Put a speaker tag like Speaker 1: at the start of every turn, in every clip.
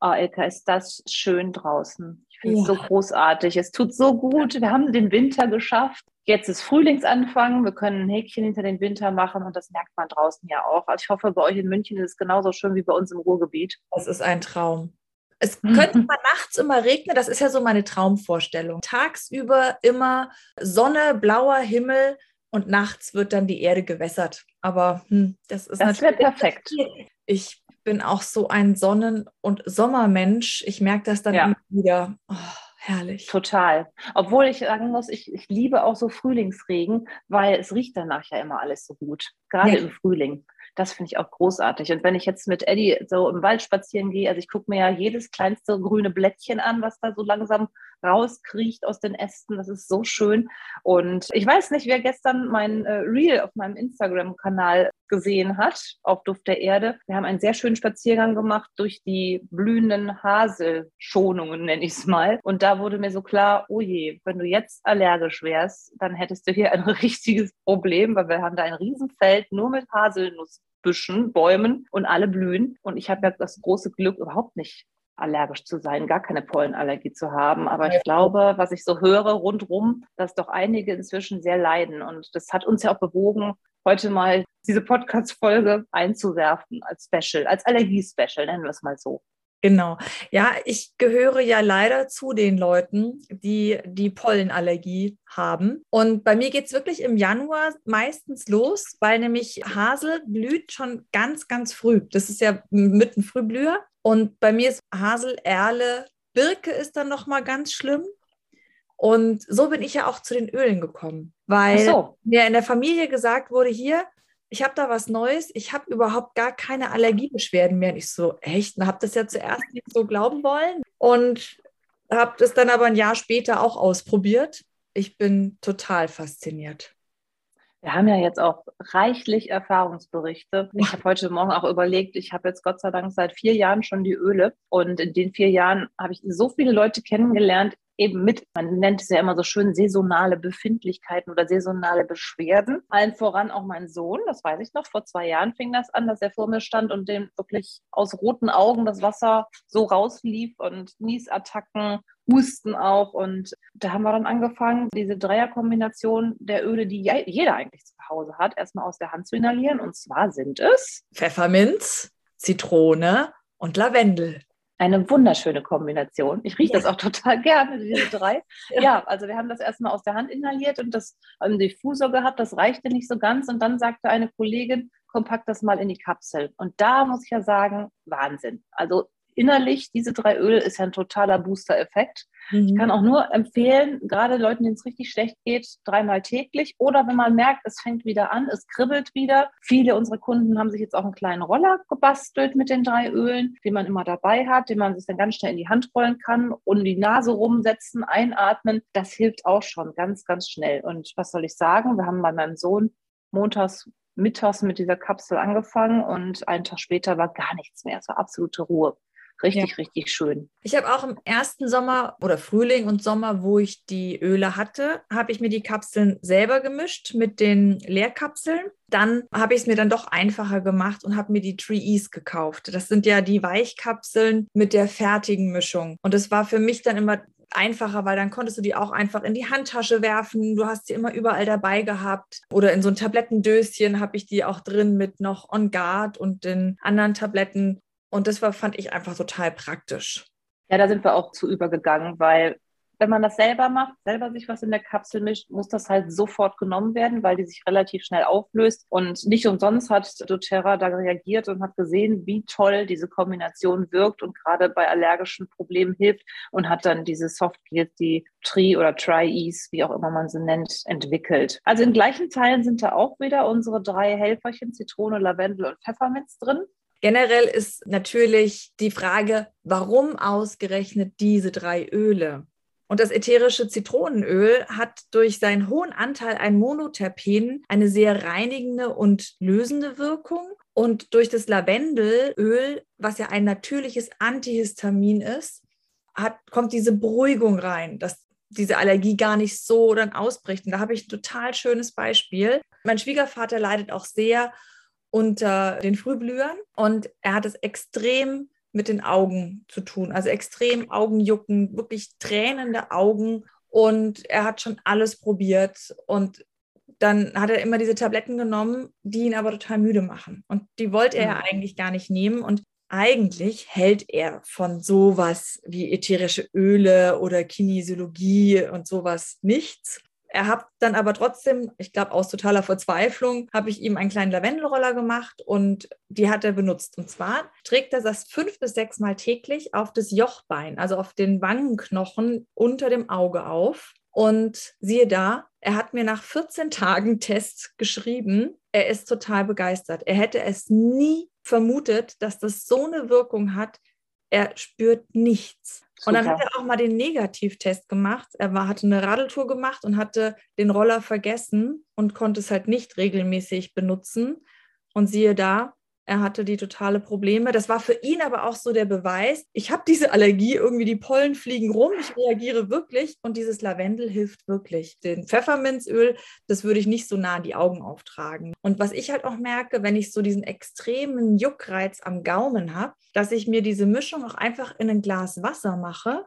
Speaker 1: Oh, Ilka, ist das schön draußen. Ich finde es ja. so großartig. Es tut so gut. Wir haben den Winter geschafft. Jetzt ist Frühlingsanfang. Wir können ein Häkchen hinter den Winter machen und das merkt man draußen ja auch. Also ich hoffe, bei euch in München ist es genauso schön wie bei uns im Ruhrgebiet.
Speaker 2: Das ist ein Traum. Es könnte mal nachts immer regnen, das ist ja so meine Traumvorstellung. Tagsüber immer Sonne, blauer Himmel und nachts wird dann die Erde gewässert. Aber hm, das ist
Speaker 1: das natürlich perfekt.
Speaker 2: Ich bin auch so ein Sonnen- und Sommermensch. Ich merke das dann ja. immer wieder. Oh, herrlich.
Speaker 1: Total. Obwohl ich sagen muss, ich, ich liebe auch so Frühlingsregen, weil es riecht danach ja immer alles so gut. Gerade ja. im Frühling. Das finde ich auch großartig. Und wenn ich jetzt mit Eddie so im Wald spazieren gehe, also ich gucke mir ja jedes kleinste grüne Blättchen an, was da so langsam rauskriecht aus den Ästen. Das ist so schön. Und ich weiß nicht, wer gestern mein äh, Reel auf meinem Instagram-Kanal gesehen hat, auf Duft der Erde. Wir haben einen sehr schönen Spaziergang gemacht durch die blühenden Haselschonungen, nenne ich es mal. Und da wurde mir so klar, oh je, wenn du jetzt allergisch wärst, dann hättest du hier ein richtiges Problem, weil wir haben da ein Riesenfeld nur mit Haselnuss Büschen, Bäumen und alle blühen. Und ich habe ja das große Glück, überhaupt nicht allergisch zu sein, gar keine Pollenallergie zu haben. Aber ich glaube, was ich so höre rundrum, dass doch einige inzwischen sehr leiden. Und das hat uns ja auch bewogen, heute mal diese Podcast-Folge einzuwerfen als Special, als Allergie-Special, nennen wir es mal so.
Speaker 2: Genau. Ja, ich gehöre ja leider zu den Leuten, die die Pollenallergie haben. Und bei mir geht es wirklich im Januar meistens los, weil nämlich Hasel blüht schon ganz, ganz früh. Das ist ja mitten Frühblüher. Und bei mir ist Hasel, Erle, Birke ist dann nochmal ganz schlimm. Und so bin ich ja auch zu den Ölen gekommen, weil so. mir in der Familie gesagt wurde, hier, ich habe da was Neues, ich habe überhaupt gar keine Allergiebeschwerden mehr. Und ich so, echt? Und habe das ja zuerst nicht so glauben wollen und habe das dann aber ein Jahr später auch ausprobiert. Ich bin total fasziniert.
Speaker 1: Wir haben ja jetzt auch reichlich Erfahrungsberichte. Ich habe heute Morgen auch überlegt, ich habe jetzt Gott sei Dank seit vier Jahren schon die Öle und in den vier Jahren habe ich so viele Leute kennengelernt, eben mit, man nennt es ja immer so schön, saisonale Befindlichkeiten oder saisonale Beschwerden. Allen voran auch mein Sohn, das weiß ich noch, vor zwei Jahren fing das an, dass er vor mir stand und dem wirklich aus roten Augen das Wasser so rauslief und Niesattacken, Husten auch. Und da haben wir dann angefangen, diese Dreierkombination der Öle, die jeder eigentlich zu Hause hat, erstmal aus der Hand zu inhalieren. Und zwar sind es
Speaker 2: Pfefferminz, Zitrone und Lavendel.
Speaker 1: Eine wunderschöne Kombination. Ich rieche ja. das auch total gerne, diese drei. ja. ja. also wir haben das erstmal aus der Hand inhaliert und das im Diffusor gehabt. Das reichte nicht so ganz. Und dann sagte eine Kollegin, komm, pack das mal in die Kapsel. Und da muss ich ja sagen, Wahnsinn. Also innerlich, diese drei Öle ist ja ein totaler Booster-Effekt. Mhm. Ich kann auch nur empfehlen, gerade Leuten, denen es richtig schlecht geht, dreimal täglich. Oder wenn man merkt, es fängt wieder an, es kribbelt wieder. Viele unserer Kunden haben sich jetzt auch einen kleinen Roller gebastelt mit den drei Ölen, den man immer dabei hat, den man sich dann ganz schnell in die Hand rollen kann und die Nase rumsetzen, einatmen. Das hilft auch schon ganz, ganz schnell. Und was soll ich sagen? Wir haben bei meinem Sohn montags mittags mit dieser Kapsel angefangen und einen Tag später war gar nichts mehr. Es war absolute Ruhe. Richtig, ja. richtig schön.
Speaker 2: Ich habe auch im ersten Sommer oder Frühling und Sommer, wo ich die Öle hatte, habe ich mir die Kapseln selber gemischt mit den Leerkapseln. Dann habe ich es mir dann doch einfacher gemacht und habe mir die Tree Ease gekauft. Das sind ja die Weichkapseln mit der fertigen Mischung. Und das war für mich dann immer einfacher, weil dann konntest du die auch einfach in die Handtasche werfen. Du hast sie immer überall dabei gehabt. Oder in so ein Tablettendöschen habe ich die auch drin mit noch On Guard und den anderen Tabletten. Und das war, fand ich einfach total praktisch.
Speaker 1: Ja, da sind wir auch zu übergegangen, weil wenn man das selber macht, selber sich was in der Kapsel mischt, muss das halt sofort genommen werden, weil die sich relativ schnell auflöst. Und nicht umsonst hat doTERRA da reagiert und hat gesehen, wie toll diese Kombination wirkt und gerade bei allergischen Problemen hilft und hat dann diese Softgels, die Tri oder Tri-Ease, wie auch immer man sie nennt, entwickelt. Also in gleichen Teilen sind da auch wieder unsere drei Helferchen, Zitrone, Lavendel und Pfefferminz drin.
Speaker 2: Generell ist natürlich die Frage, warum ausgerechnet diese drei Öle? Und das ätherische Zitronenöl hat durch seinen hohen Anteil an Monoterpen eine sehr reinigende und lösende Wirkung. Und durch das Lavendelöl, was ja ein natürliches Antihistamin ist, hat, kommt diese Beruhigung rein, dass diese Allergie gar nicht so dann ausbricht. Und da habe ich ein total schönes Beispiel. Mein Schwiegervater leidet auch sehr unter den Frühblühern und er hat es extrem mit den Augen zu tun. Also extrem Augenjucken, wirklich tränende Augen. Und er hat schon alles probiert. Und dann hat er immer diese Tabletten genommen, die ihn aber total müde machen. Und die wollte er mhm. eigentlich gar nicht nehmen. Und eigentlich hält er von sowas wie ätherische Öle oder Kinesiologie und sowas nichts. Er hat dann aber trotzdem, ich glaube aus totaler Verzweiflung, habe ich ihm einen kleinen Lavendelroller gemacht und die hat er benutzt. Und zwar trägt er das fünf bis sechs Mal täglich auf das Jochbein, also auf den Wangenknochen unter dem Auge auf. Und siehe da, er hat mir nach 14 Tagen Test geschrieben. Er ist total begeistert. Er hätte es nie vermutet, dass das so eine Wirkung hat. Er spürt nichts. Super. Und dann hat er auch mal den Negativtest gemacht. Er war, hatte eine Radeltour gemacht und hatte den Roller vergessen und konnte es halt nicht regelmäßig benutzen. Und siehe da, er hatte die totale Probleme. Das war für ihn aber auch so der Beweis, ich habe diese Allergie, irgendwie die Pollen fliegen rum, ich reagiere wirklich und dieses Lavendel hilft wirklich. Den Pfefferminzöl, das würde ich nicht so nah an die Augen auftragen. Und was ich halt auch merke, wenn ich so diesen extremen Juckreiz am Gaumen habe, dass ich mir diese Mischung auch einfach in ein Glas Wasser mache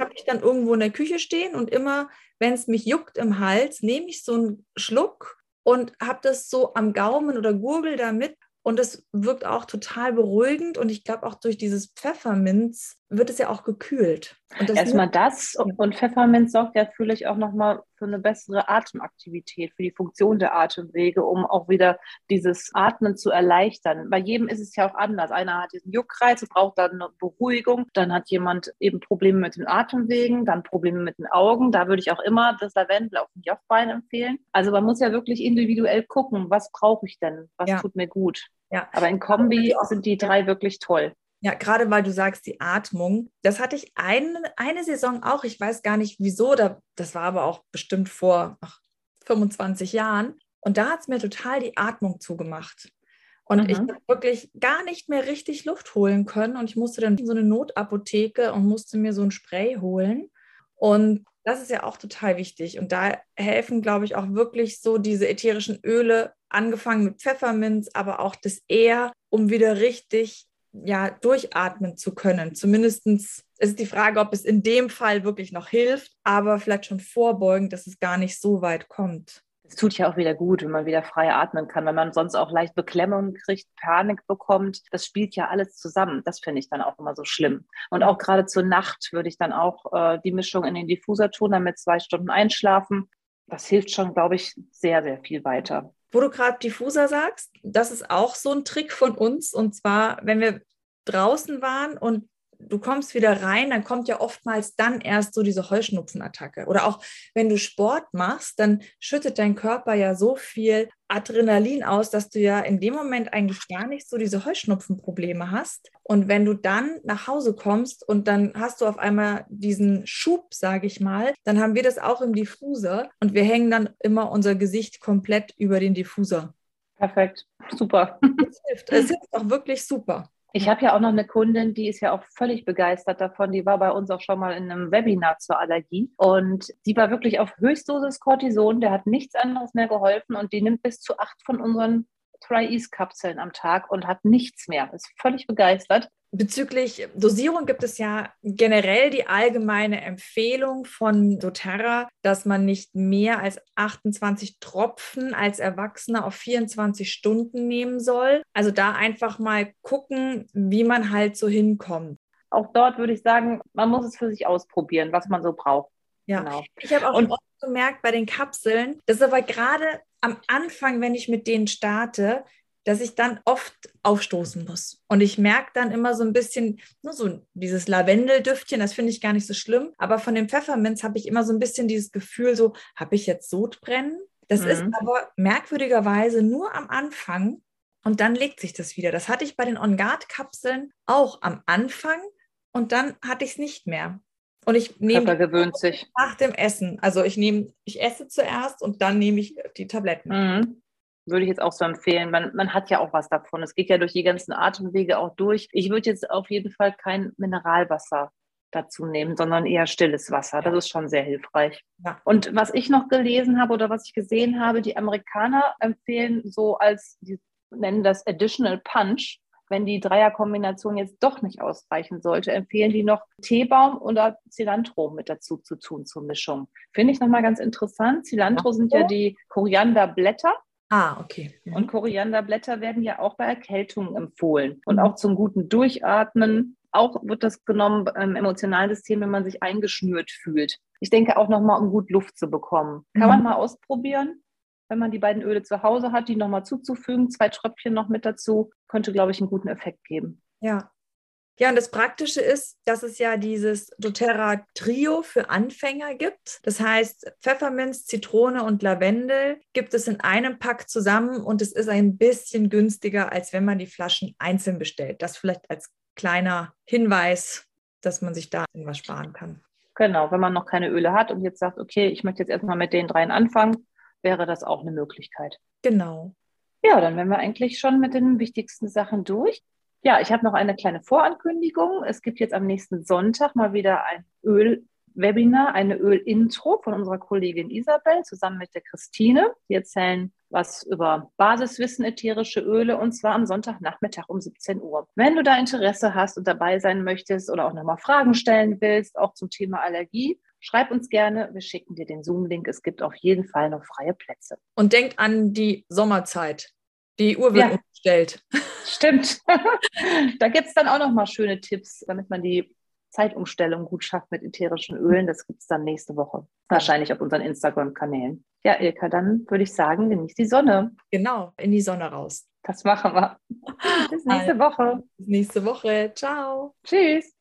Speaker 2: habe ich dann irgendwo in der Küche stehen und immer, wenn es mich juckt im Hals, nehme ich so einen Schluck und habe das so am Gaumen oder gurgel damit und es wirkt auch total beruhigend und ich glaube auch durch dieses Pfefferminz wird es ja auch gekühlt.
Speaker 1: Erstmal das und Pfefferminz sorgt ja natürlich auch nochmal für eine bessere Atemaktivität, für die Funktion der Atemwege, um auch wieder dieses Atmen zu erleichtern. Bei jedem ist es ja auch anders. Einer hat diesen Juckreiz und braucht dann eine Beruhigung. Dann hat jemand eben Probleme mit den Atemwegen, dann Probleme mit den Augen. Da würde ich auch immer das Lavendel auf dem Jochbein empfehlen. Also man muss ja wirklich individuell gucken, was brauche ich denn, was ja. tut mir gut. Ja. Aber in Kombi sind die drei wirklich toll.
Speaker 2: Ja, gerade weil du sagst, die Atmung. Das hatte ich ein, eine Saison auch. Ich weiß gar nicht wieso. Da, das war aber auch bestimmt vor ach, 25 Jahren. Und da hat es mir total die Atmung zugemacht. Und mhm. ich habe wirklich gar nicht mehr richtig Luft holen können. Und ich musste dann in so eine Notapotheke und musste mir so ein Spray holen. Und das ist ja auch total wichtig. Und da helfen, glaube ich, auch wirklich so diese ätherischen Öle, angefangen mit Pfefferminz, aber auch das Ehr, um wieder richtig ja, durchatmen zu können. Zumindest ist die Frage, ob es in dem Fall wirklich noch hilft, aber vielleicht schon vorbeugen, dass es gar nicht so weit kommt.
Speaker 1: Es tut ja auch wieder gut, wenn man wieder frei atmen kann, wenn man sonst auch leicht Beklemmung kriegt, Panik bekommt. Das spielt ja alles zusammen. Das finde ich dann auch immer so schlimm. Und auch gerade zur Nacht würde ich dann auch äh, die Mischung in den Diffuser tun, damit zwei Stunden einschlafen. Das hilft schon, glaube ich, sehr, sehr viel weiter.
Speaker 2: Wo du gerade Diffuser sagst, das ist auch so ein Trick von uns. Und zwar, wenn wir draußen waren und du kommst wieder rein, dann kommt ja oftmals dann erst so diese Heuschnupfenattacke. Oder auch wenn du Sport machst, dann schüttet dein Körper ja so viel Adrenalin aus, dass du ja in dem Moment eigentlich gar nicht so diese Heuschnupfenprobleme hast. Und wenn du dann nach Hause kommst und dann hast du auf einmal diesen Schub, sage ich mal, dann haben wir das auch im Diffuser und wir hängen dann immer unser Gesicht komplett über den Diffuser.
Speaker 1: Perfekt, super.
Speaker 2: Es hilft, es hilft auch wirklich super.
Speaker 1: Ich habe ja auch noch eine Kundin, die ist ja auch völlig begeistert davon. Die war bei uns auch schon mal in einem Webinar zur Allergie und die war wirklich auf Höchstdosis Cortison. Der hat nichts anderes mehr geholfen und die nimmt bis zu acht von unseren Tri-Ease-Kapseln am Tag und hat nichts mehr. Ist völlig begeistert.
Speaker 2: Bezüglich Dosierung gibt es ja generell die allgemeine Empfehlung von doTERRA, dass man nicht mehr als 28 Tropfen als Erwachsener auf 24 Stunden nehmen soll. Also da einfach mal gucken, wie man halt so hinkommt.
Speaker 1: Auch dort würde ich sagen, man muss es für sich ausprobieren, was man so braucht.
Speaker 2: Ja, genau. ich habe auch und, gemerkt bei den Kapseln, das ist aber gerade am Anfang, wenn ich mit denen starte, dass ich dann oft aufstoßen muss. Und ich merke dann immer so ein bisschen, nur so dieses Lavendeldüftchen, das finde ich gar nicht so schlimm. Aber von dem Pfefferminz habe ich immer so ein bisschen dieses Gefühl, so, habe ich jetzt Sodbrennen? Das mhm. ist aber merkwürdigerweise nur am Anfang. und dann legt sich das wieder. Das hatte ich bei den On-Guard-Kapseln auch am Anfang und dann hatte ich es nicht mehr. Und ich nehme
Speaker 1: gewöhnt sich.
Speaker 2: nach dem Essen. Also ich nehme, ich esse zuerst und dann nehme ich die Tabletten.
Speaker 1: Mhm. Würde ich jetzt auch so empfehlen. Man, man hat ja auch was davon. Es geht ja durch die ganzen Atemwege auch durch. Ich würde jetzt auf jeden Fall kein Mineralwasser dazu nehmen, sondern eher stilles Wasser. Das ist schon sehr hilfreich. Ja. Und was ich noch gelesen habe oder was ich gesehen habe, die Amerikaner empfehlen so als, die nennen das Additional Punch, wenn die Dreierkombination jetzt doch nicht ausreichen sollte, empfehlen die noch Teebaum oder Cilantro mit dazu zu tun zur Mischung. Finde ich nochmal ganz interessant. Cilantro sind ja die Korianderblätter.
Speaker 2: Ah, okay.
Speaker 1: Mhm. Und Korianderblätter werden ja auch bei Erkältungen empfohlen und mhm. auch zum guten Durchatmen. Auch wird das genommen im emotionalen System, wenn man sich eingeschnürt fühlt. Ich denke auch nochmal, um gut Luft zu bekommen. Kann mhm. man mal ausprobieren wenn man die beiden Öle zu Hause hat, die nochmal zuzufügen, zwei Tröpfchen noch mit dazu, könnte, glaube ich, einen guten Effekt geben.
Speaker 2: Ja. Ja, und das Praktische ist, dass es ja dieses doTERRA Trio für Anfänger gibt. Das heißt, Pfefferminz, Zitrone und Lavendel gibt es in einem Pack zusammen und es ist ein bisschen günstiger, als wenn man die Flaschen einzeln bestellt. Das vielleicht als kleiner Hinweis, dass man sich da irgendwas sparen kann.
Speaker 1: Genau, wenn man noch keine Öle hat und jetzt sagt, okay, ich möchte jetzt erstmal mit den dreien anfangen, wäre das auch eine Möglichkeit.
Speaker 2: Genau.
Speaker 1: Ja, dann wären wir eigentlich schon mit den wichtigsten Sachen durch. Ja, ich habe noch eine kleine Vorankündigung. Es gibt jetzt am nächsten Sonntag mal wieder ein Öl-Webinar, eine Öl-Intro von unserer Kollegin Isabel zusammen mit der Christine. Die erzählen was über Basiswissen ätherische Öle und zwar am Sonntagnachmittag um 17 Uhr. Wenn du da Interesse hast und dabei sein möchtest oder auch nochmal Fragen stellen willst, auch zum Thema Allergie, Schreib uns gerne, wir schicken dir den Zoom-Link. Es gibt auf jeden Fall noch freie Plätze.
Speaker 2: Und denk an die Sommerzeit. Die Uhr wird ja. umgestellt.
Speaker 1: Stimmt. da gibt es dann auch noch mal schöne Tipps, damit man die Zeitumstellung gut schafft mit ätherischen Ölen. Das gibt es dann nächste Woche. Wahrscheinlich auf unseren Instagram-Kanälen. Ja, Ilka, dann würde ich sagen, genieß die Sonne.
Speaker 2: Genau, in die Sonne raus.
Speaker 1: Das machen wir. Bis nächste Woche.
Speaker 2: Bis nächste Woche. Ciao.
Speaker 1: Tschüss.